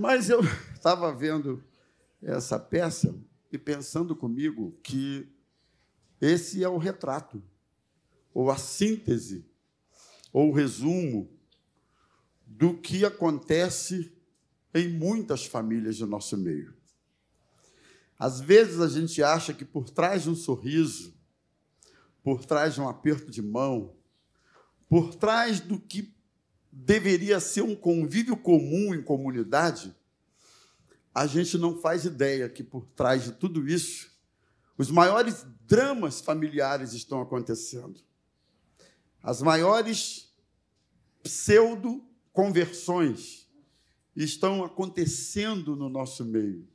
Mas eu estava vendo essa peça e pensando comigo que esse é o retrato, ou a síntese, ou o resumo do que acontece em muitas famílias do nosso meio. Às vezes a gente acha que por trás de um sorriso, por trás de um aperto de mão, por trás do que deveria ser um convívio comum em comunidade, a gente não faz ideia que por trás de tudo isso, os maiores dramas familiares estão acontecendo. As maiores pseudo-conversões estão acontecendo no nosso meio.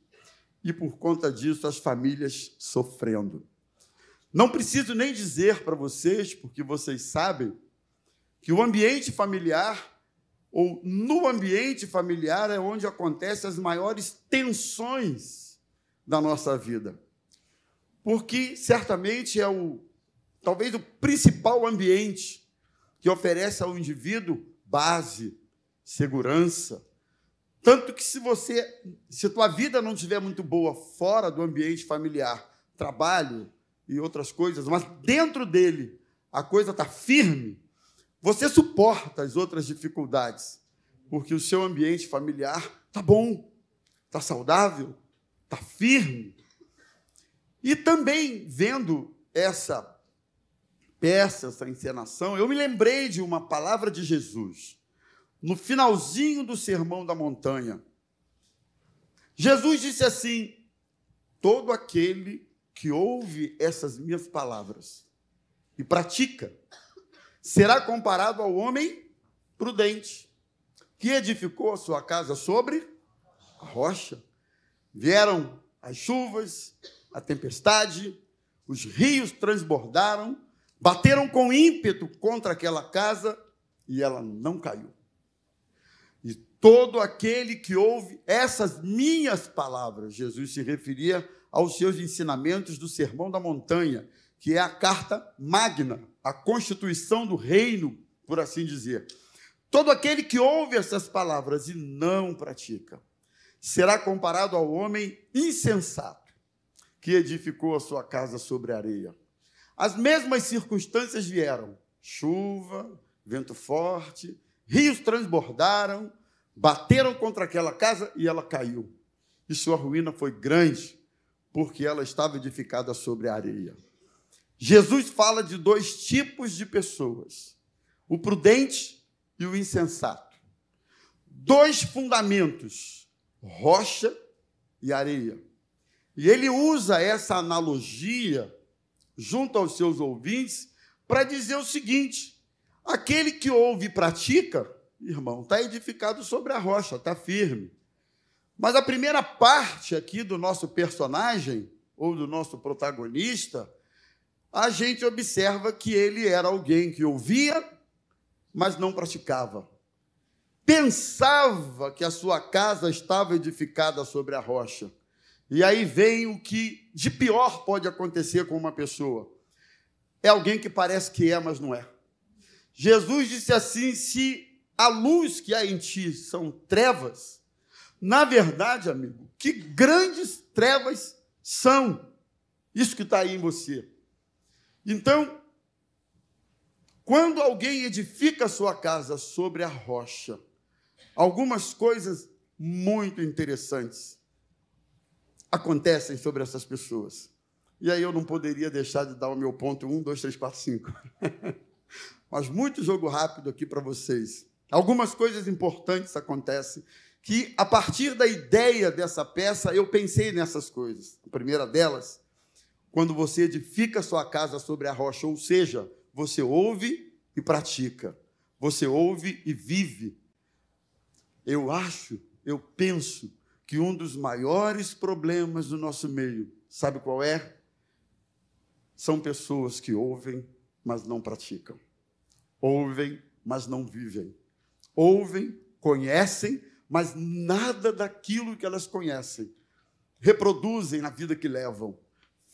E por conta disso, as famílias sofrendo. Não preciso nem dizer para vocês, porque vocês sabem, que o ambiente familiar ou no ambiente familiar é onde acontecem as maiores tensões da nossa vida. Porque certamente é o talvez o principal ambiente que oferece ao indivíduo base, segurança. Tanto que se você, se a tua vida não estiver muito boa fora do ambiente familiar, trabalho e outras coisas, mas dentro dele a coisa está firme, você suporta as outras dificuldades, porque o seu ambiente familiar está bom, está saudável, está firme. E também vendo essa peça, essa encenação, eu me lembrei de uma palavra de Jesus, no finalzinho do Sermão da Montanha. Jesus disse assim: Todo aquele que ouve essas minhas palavras e pratica, será comparado ao homem prudente, que edificou a sua casa sobre a rocha. Vieram as chuvas, a tempestade, os rios transbordaram, bateram com ímpeto contra aquela casa e ela não caiu. E todo aquele que ouve essas minhas palavras, Jesus se referia aos seus ensinamentos do Sermão da Montanha, que é a carta magna, a constituição do reino, por assim dizer. Todo aquele que ouve essas palavras e não pratica, será comparado ao homem insensato que edificou a sua casa sobre areia. As mesmas circunstâncias vieram: chuva, vento forte, rios transbordaram, bateram contra aquela casa e ela caiu. E sua ruína foi grande, porque ela estava edificada sobre areia. Jesus fala de dois tipos de pessoas: o prudente e o insensato. Dois fundamentos: rocha e areia. E ele usa essa analogia junto aos seus ouvintes para dizer o seguinte: aquele que ouve e pratica, irmão, está edificado sobre a rocha, está firme. Mas a primeira parte aqui do nosso personagem, ou do nosso protagonista, a gente observa que ele era alguém que ouvia, mas não praticava. Pensava que a sua casa estava edificada sobre a rocha. E aí vem o que de pior pode acontecer com uma pessoa. É alguém que parece que é, mas não é. Jesus disse assim: se a luz que há em ti são trevas, na verdade, amigo, que grandes trevas são isso que está aí em você. Então, quando alguém edifica sua casa sobre a rocha, algumas coisas muito interessantes acontecem sobre essas pessoas. E aí eu não poderia deixar de dar o meu ponto 1, 2, 3, 4, 5. Mas muito jogo rápido aqui para vocês. Algumas coisas importantes acontecem que, a partir da ideia dessa peça, eu pensei nessas coisas. A primeira delas quando você edifica sua casa sobre a rocha, ou seja, você ouve e pratica, você ouve e vive. Eu acho, eu penso que um dos maiores problemas do nosso meio, sabe qual é? São pessoas que ouvem, mas não praticam. Ouvem, mas não vivem. Ouvem, conhecem, mas nada daquilo que elas conhecem reproduzem na vida que levam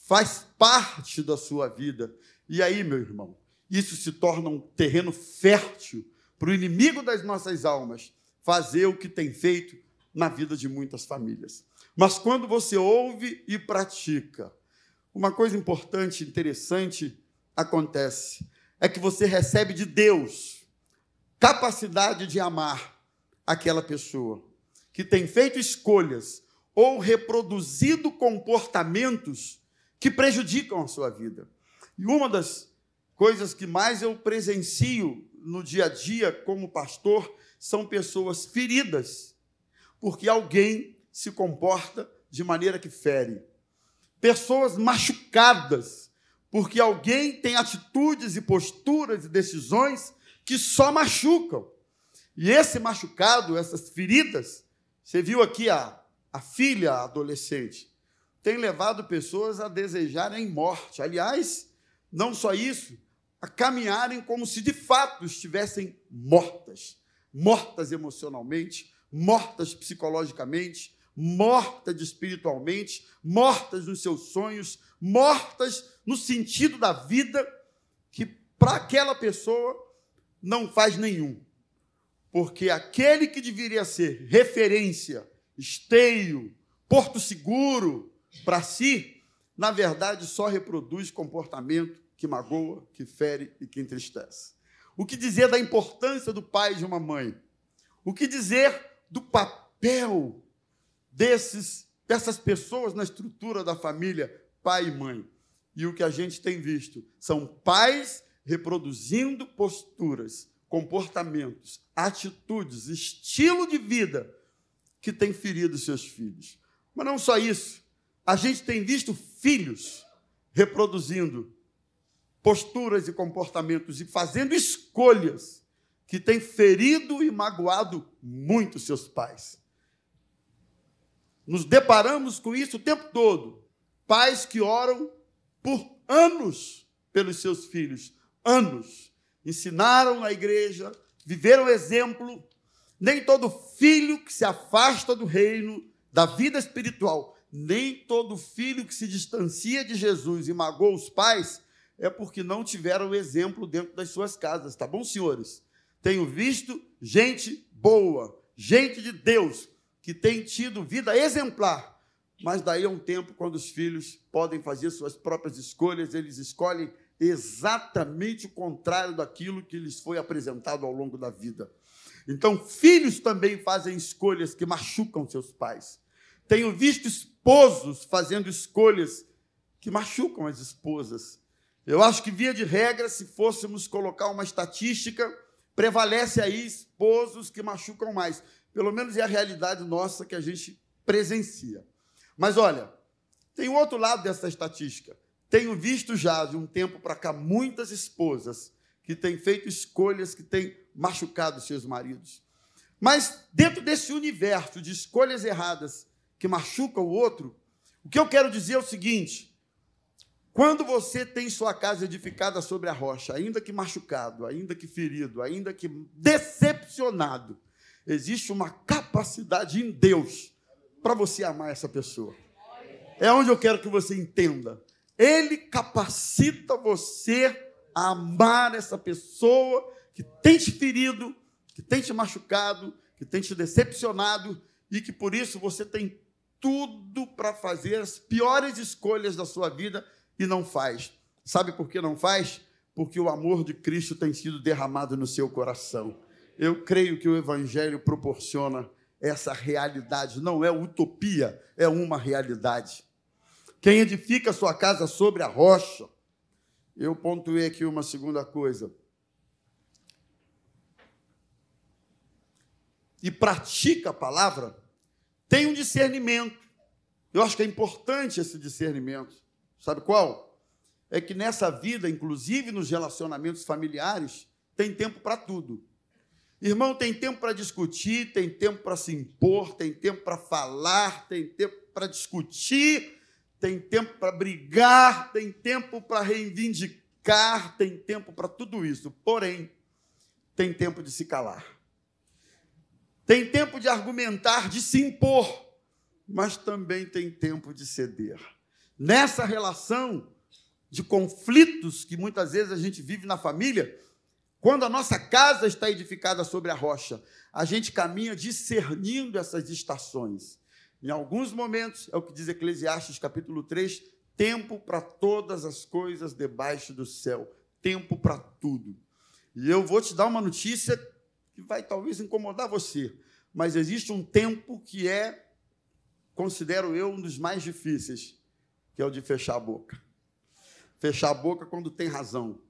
faz parte da sua vida. E aí, meu irmão, isso se torna um terreno fértil para o inimigo das nossas almas fazer o que tem feito na vida de muitas famílias. Mas quando você ouve e pratica, uma coisa importante, interessante acontece: é que você recebe de Deus capacidade de amar aquela pessoa que tem feito escolhas ou reproduzido comportamentos que prejudicam a sua vida. E uma das coisas que mais eu presencio no dia a dia como pastor são pessoas feridas, porque alguém se comporta de maneira que fere. Pessoas machucadas, porque alguém tem atitudes e posturas e decisões que só machucam. E esse machucado, essas feridas, você viu aqui a, a filha adolescente, tem levado pessoas a desejarem morte. Aliás, não só isso, a caminharem como se de fato estivessem mortas mortas emocionalmente, mortas psicologicamente, mortas espiritualmente, mortas nos seus sonhos, mortas no sentido da vida que para aquela pessoa não faz nenhum. Porque aquele que deveria ser referência, esteio, porto seguro para si, na verdade só reproduz comportamento que magoa, que fere e que entristece. O que dizer da importância do pai e de uma mãe? O que dizer do papel desses, dessas pessoas na estrutura da família, pai e mãe? E o que a gente tem visto são pais reproduzindo posturas, comportamentos, atitudes, estilo de vida que tem ferido seus filhos. Mas não só isso, a gente tem visto filhos reproduzindo posturas e comportamentos e fazendo escolhas que têm ferido e magoado muito seus pais. Nos deparamos com isso o tempo todo. Pais que oram por anos pelos seus filhos, anos. Ensinaram na igreja, viveram exemplo. Nem todo filho que se afasta do reino, da vida espiritual, nem todo filho que se distancia de Jesus e magoa os pais, é porque não tiveram exemplo dentro das suas casas, tá bom, senhores? Tenho visto gente boa, gente de Deus, que tem tido vida exemplar, mas daí a um tempo, quando os filhos podem fazer suas próprias escolhas, eles escolhem exatamente o contrário daquilo que lhes foi apresentado ao longo da vida. Então, filhos também fazem escolhas que machucam seus pais. Tenho visto esposos fazendo escolhas que machucam as esposas. Eu acho que, via de regra, se fôssemos colocar uma estatística, prevalece aí esposos que machucam mais. Pelo menos é a realidade nossa que a gente presencia. Mas olha, tem outro lado dessa estatística. Tenho visto já de um tempo para cá muitas esposas que têm feito escolhas que têm machucado seus maridos. Mas dentro desse universo de escolhas erradas que machucam o outro, o que eu quero dizer é o seguinte: quando você tem sua casa edificada sobre a rocha, ainda que machucado, ainda que ferido, ainda que decepcionado, existe uma capacidade em Deus para você amar essa pessoa. É onde eu quero que você entenda. Ele capacita você a amar essa pessoa que tem te ferido, que tem te machucado, que tem te decepcionado e que por isso você tem tudo para fazer as piores escolhas da sua vida e não faz. Sabe por que não faz? Porque o amor de Cristo tem sido derramado no seu coração. Eu creio que o Evangelho proporciona essa realidade, não é utopia, é uma realidade. Quem edifica sua casa sobre a rocha, eu pontuei aqui uma segunda coisa. E pratica a palavra, tem um discernimento. Eu acho que é importante esse discernimento. Sabe qual? É que nessa vida, inclusive nos relacionamentos familiares, tem tempo para tudo. Irmão, tem tempo para discutir, tem tempo para se impor, tem tempo para falar, tem tempo para discutir, tem tempo para brigar, tem tempo para reivindicar, tem tempo para tudo isso. Porém, tem tempo de se calar. Tem tempo de argumentar, de se impor, mas também tem tempo de ceder nessa relação de conflitos que muitas vezes a gente vive na família, Quando a nossa casa está edificada sobre a rocha, a gente caminha discernindo essas estações. Em alguns momentos, é o que diz Eclesiastes capítulo 3, tempo para todas as coisas debaixo do céu, tempo para tudo. E eu vou te dar uma notícia que vai talvez incomodar você, mas existe um tempo que é, considero eu, um dos mais difíceis, que é o de fechar a boca. Fechar a boca quando tem razão.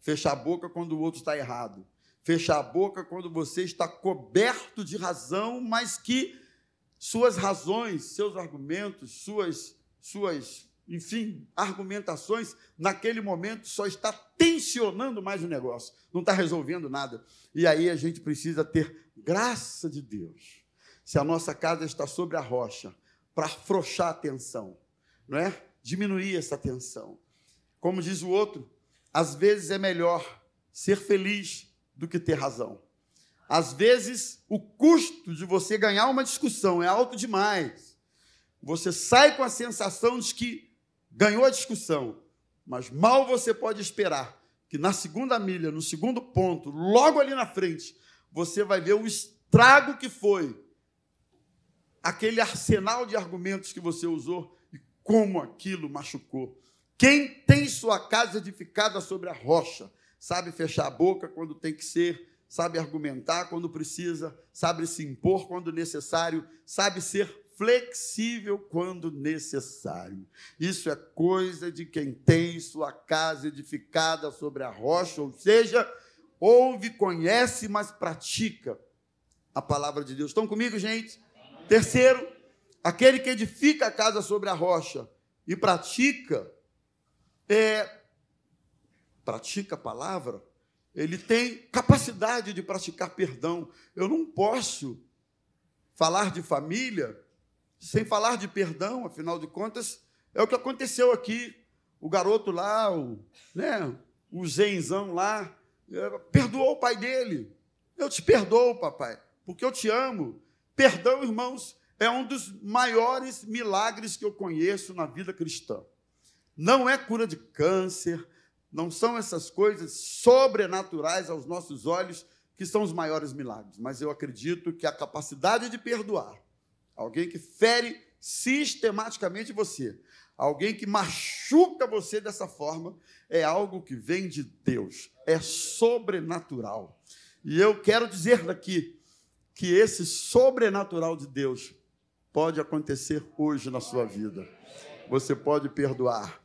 Fechar a boca quando o outro está errado. Fechar a boca quando você está coberto de razão, mas que suas razões, seus argumentos, suas, suas enfim, argumentações, naquele momento só está tensionando mais o negócio, não está resolvendo nada. E aí a gente precisa ter graça de Deus. Se a nossa casa está sobre a rocha, para afrouxar a tensão, não é? Diminuir essa tensão. Como diz o outro, às vezes é melhor ser feliz do que ter razão. Às vezes, o custo de você ganhar uma discussão é alto demais. Você sai com a sensação de que ganhou a discussão, mas mal você pode esperar que na segunda milha, no segundo ponto, logo ali na frente, você vai ver o estrago que foi aquele arsenal de argumentos que você usou e como aquilo machucou. Quem tem sua casa edificada sobre a rocha, sabe fechar a boca quando tem que ser, sabe argumentar quando precisa, sabe se impor quando necessário, sabe ser flexível quando necessário. Isso é coisa de quem tem sua casa edificada sobre a rocha, ou seja, ouve, conhece, mas pratica a palavra de Deus. Estão comigo, gente? Terceiro, aquele que edifica a casa sobre a rocha e pratica, é, pratica a palavra, ele tem capacidade de praticar perdão. Eu não posso falar de família sem falar de perdão, afinal de contas, é o que aconteceu aqui. O garoto lá, o, né, o zenzão lá, é, perdoou o pai dele. Eu te perdoo, papai, porque eu te amo. Perdão, irmãos, é um dos maiores milagres que eu conheço na vida cristã. Não é cura de câncer, não são essas coisas sobrenaturais aos nossos olhos que são os maiores milagres, mas eu acredito que a capacidade de perdoar alguém que fere sistematicamente você, alguém que machuca você dessa forma, é algo que vem de Deus, é sobrenatural. E eu quero dizer daqui que esse sobrenatural de Deus pode acontecer hoje na sua vida. Você pode perdoar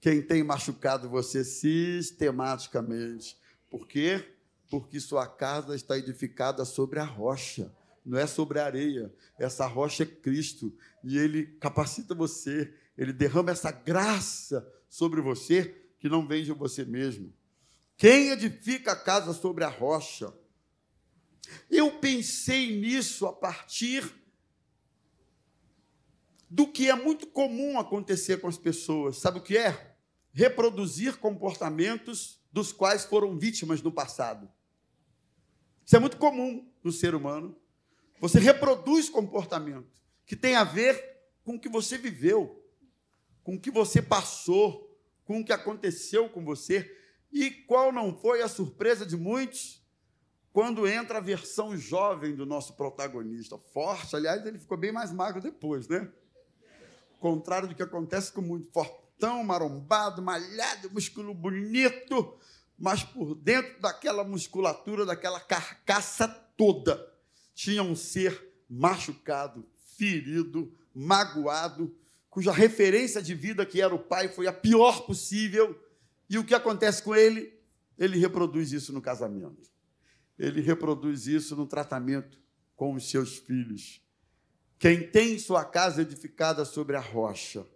quem tem machucado você sistematicamente. Por quê? Porque sua casa está edificada sobre a rocha não é sobre a areia. Essa rocha é Cristo. E Ele capacita você, Ele derrama essa graça sobre você que não vem de você mesmo. Quem edifica a casa sobre a rocha? Eu pensei nisso a partir do que é muito comum acontecer com as pessoas. Sabe o que é? Reproduzir comportamentos dos quais foram vítimas no passado. Isso é muito comum no ser humano. Você reproduz comportamento que tem a ver com o que você viveu, com o que você passou, com o que aconteceu com você. E qual não foi a surpresa de muitos quando entra a versão jovem do nosso protagonista? Forte, aliás, ele ficou bem mais magro depois, né? Contrário do que acontece com muito fortão, marombado, malhado, músculo bonito, mas por dentro daquela musculatura, daquela carcaça toda, tinha um ser machucado, ferido, magoado, cuja referência de vida, que era o pai, foi a pior possível. E o que acontece com ele? Ele reproduz isso no casamento. Ele reproduz isso no tratamento com os seus filhos. Quem tem sua casa edificada sobre a rocha,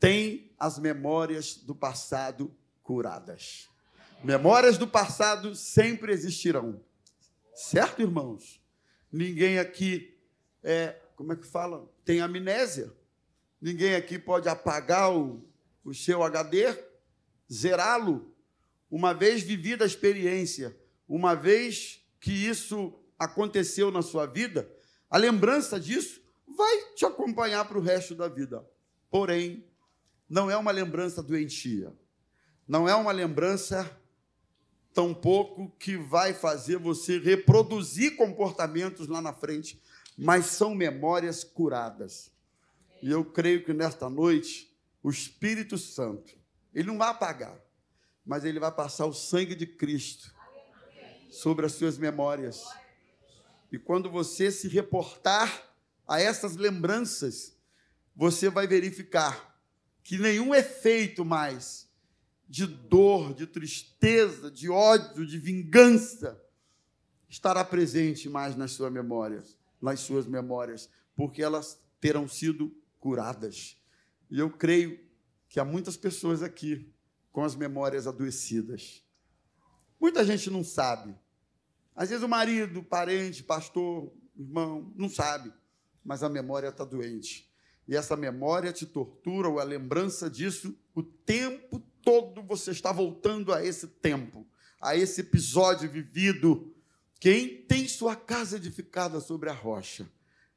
tem as memórias do passado curadas. Memórias do passado sempre existirão. Certo, irmãos? Ninguém aqui é, como é que fala? Tem amnésia. Ninguém aqui pode apagar o, o seu HD, zerá-lo. Uma vez vivida a experiência, uma vez que isso aconteceu na sua vida, a lembrança disso vai te acompanhar para o resto da vida. Porém, não é uma lembrança doentia. Não é uma lembrança tampouco que vai fazer você reproduzir comportamentos lá na frente, mas são memórias curadas. E eu creio que nesta noite, o Espírito Santo, ele não vai apagar, mas ele vai passar o sangue de Cristo sobre as suas memórias. E quando você se reportar a essas lembranças, você vai verificar que nenhum efeito mais de dor, de tristeza, de ódio, de vingança estará presente mais nas suas memórias, nas suas memórias, porque elas terão sido curadas. E eu creio que há muitas pessoas aqui com as memórias adoecidas. Muita gente não sabe. Às vezes o marido, o parente, pastor, irmão, não sabe, mas a memória está doente. E essa memória te tortura, ou a lembrança disso, o tempo todo você está voltando a esse tempo, a esse episódio vivido. Quem tem sua casa edificada sobre a rocha,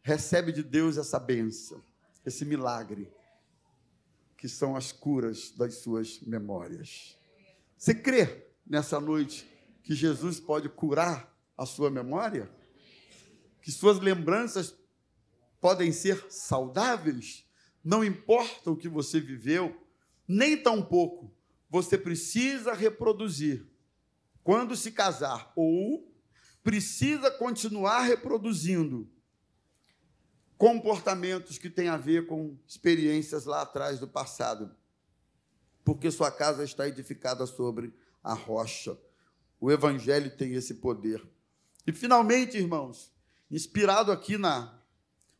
recebe de Deus essa benção, esse milagre, que são as curas das suas memórias. Você crê nessa noite que Jesus pode curar a sua memória? Que suas lembranças podem ser saudáveis? Não importa o que você viveu, nem tampouco você precisa reproduzir quando se casar, ou precisa continuar reproduzindo comportamentos que têm a ver com experiências lá atrás do passado, porque sua casa está edificada sobre a rocha. O Evangelho tem esse poder. E, finalmente, irmãos, inspirado aqui na,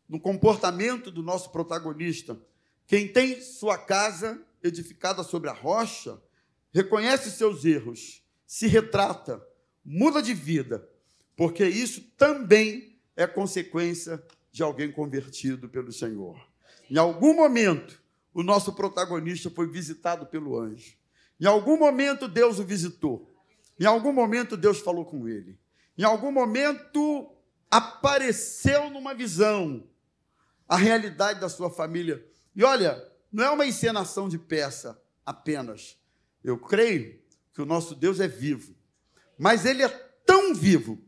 no comportamento do nosso protagonista, quem tem sua casa edificada sobre a rocha, reconhece seus erros, se retrata, muda de vida, porque isso também é consequência de alguém convertido pelo Senhor. Em algum momento, o nosso protagonista foi visitado pelo anjo. Em algum momento, Deus o visitou. Em algum momento, Deus falou com ele. Em algum momento, apareceu numa visão a realidade da sua família. E olha, não é uma encenação de peça apenas. Eu creio que o nosso Deus é vivo, mas ele é tão vivo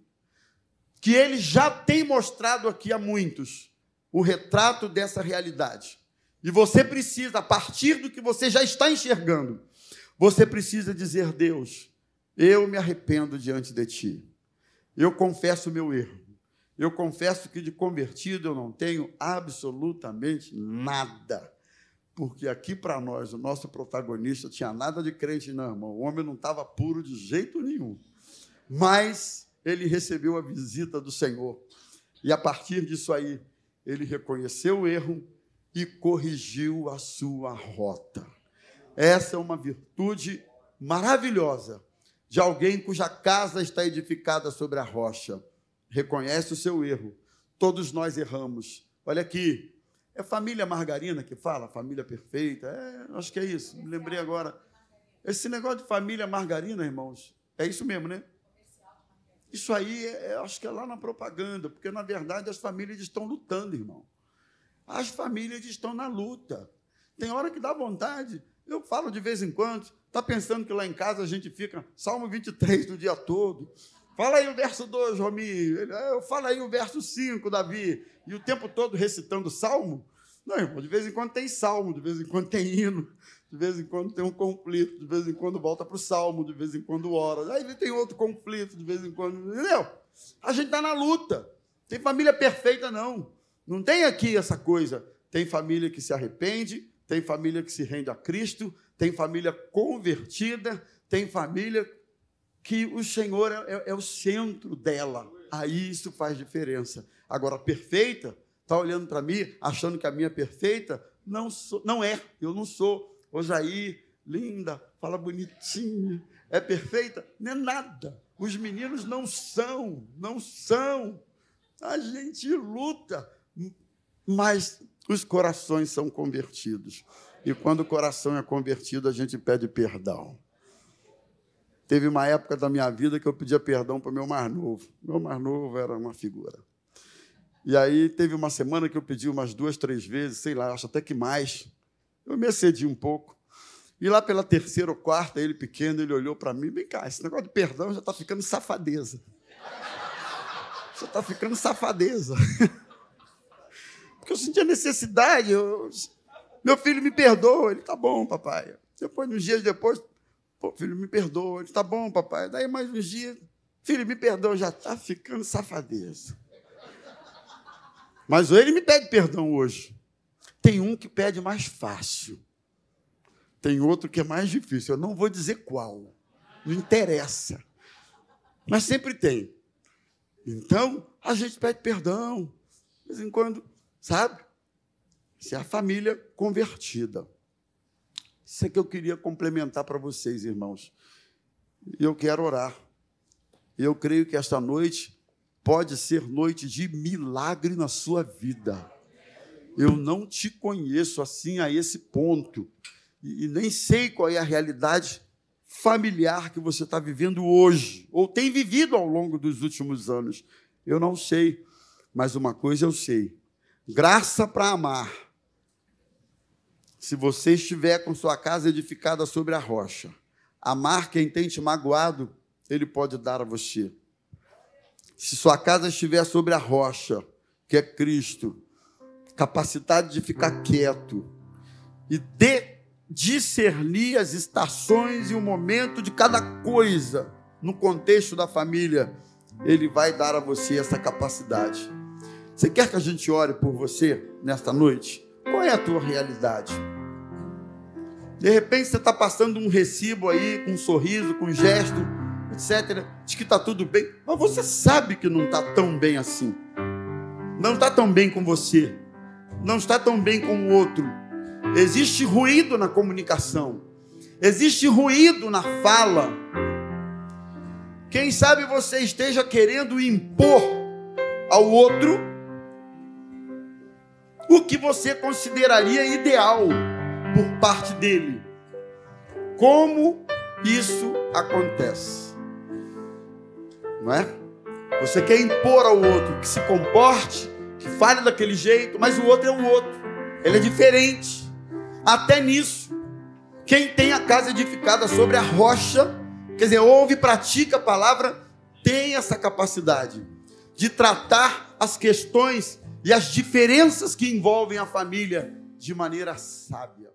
que ele já tem mostrado aqui a muitos o retrato dessa realidade. E você precisa, a partir do que você já está enxergando, você precisa dizer: Deus, eu me arrependo diante de ti. Eu confesso o meu erro. Eu confesso que de convertido eu não tenho absolutamente nada. Porque aqui para nós, o nosso protagonista tinha nada de crente, não, irmão. O homem não estava puro de jeito nenhum. Mas ele recebeu a visita do Senhor. E a partir disso aí, ele reconheceu o erro e corrigiu a sua rota. Essa é uma virtude maravilhosa de alguém cuja casa está edificada sobre a rocha. Reconhece o seu erro. Todos nós erramos. Olha aqui, é família margarina que fala, família perfeita. É, acho que é isso. Me lembrei agora. Esse negócio de família margarina, irmãos, é isso mesmo, né? Isso aí, é, é, acho que é lá na propaganda, porque na verdade as famílias estão lutando, irmão. As famílias estão na luta. Tem hora que dá vontade. Eu falo de vez em quando, está pensando que lá em casa a gente fica Salmo 23 do dia todo. Fala aí o verso 2, Romi. Fala aí o verso 5, Davi. E o tempo todo recitando salmo. Não, irmão, de vez em quando tem salmo, de vez em quando tem hino, de vez em quando tem um conflito, de vez em quando volta para o salmo, de vez em quando ora. Aí tem outro conflito, de vez em quando. Entendeu? A gente está na luta. Tem família perfeita, não. Não tem aqui essa coisa. Tem família que se arrepende, tem família que se rende a Cristo, tem família convertida, tem família que o Senhor é, é, é o centro dela. Aí isso faz diferença. Agora, perfeita, está olhando para mim, achando que a minha é perfeita? Não, sou, não é, eu não sou. Ojaí, linda, fala bonitinho, é perfeita? Não é nada. Os meninos não são, não são. A gente luta, mas os corações são convertidos. E quando o coração é convertido, a gente pede perdão. Teve uma época da minha vida que eu pedia perdão para meu mais novo. Meu mais novo era uma figura. E aí teve uma semana que eu pedi umas duas, três vezes, sei lá, acho até que mais. Eu me excedi um pouco. E lá pela terceira ou quarta, ele pequeno, ele olhou para mim, vem cá, esse negócio de perdão já está ficando safadeza. Já está ficando safadeza. Porque eu sentia necessidade. Eu... Meu filho me perdoa. Ele, tá bom, papai. Depois, uns dias depois, pô, filho, me perdoa. Ele, tá bom, papai. Daí mais uns dias, filho, me perdoa. Já está ficando safadeza. Mas ele me pede perdão hoje. Tem um que pede mais fácil. Tem outro que é mais difícil. Eu não vou dizer qual. Não interessa. Mas sempre tem. Então, a gente pede perdão. De vez em quando, sabe? Isso é a família convertida. Isso é que eu queria complementar para vocês, irmãos. E eu quero orar. Eu creio que esta noite pode ser noite de milagre na sua vida. Eu não te conheço assim a esse ponto e nem sei qual é a realidade familiar que você está vivendo hoje, ou tem vivido ao longo dos últimos anos. Eu não sei, mas uma coisa eu sei: graça para amar. Se você estiver com sua casa edificada sobre a rocha, amar quem tem te magoado, ele pode dar a você. Se sua casa estiver sobre a rocha, que é Cristo, capacidade de ficar quieto e de discernir as estações e o momento de cada coisa no contexto da família, ele vai dar a você essa capacidade. Você quer que a gente ore por você nesta noite? Qual é a tua realidade? De repente você está passando um recibo aí, com um sorriso, com um gesto, etc., de que está tudo bem, mas você sabe que não está tão bem assim. Não está tão bem com você, não está tão bem com o outro Existe ruído na comunicação. Existe ruído na fala. Quem sabe você esteja querendo impor ao outro o que você consideraria ideal por parte dele. Como isso acontece? Não é? Você quer impor ao outro que se comporte, que fale daquele jeito, mas o outro é o outro. Ele é diferente. Até nisso, quem tem a casa edificada sobre a rocha, quer dizer, ouve e pratica a palavra, tem essa capacidade de tratar as questões e as diferenças que envolvem a família de maneira sábia.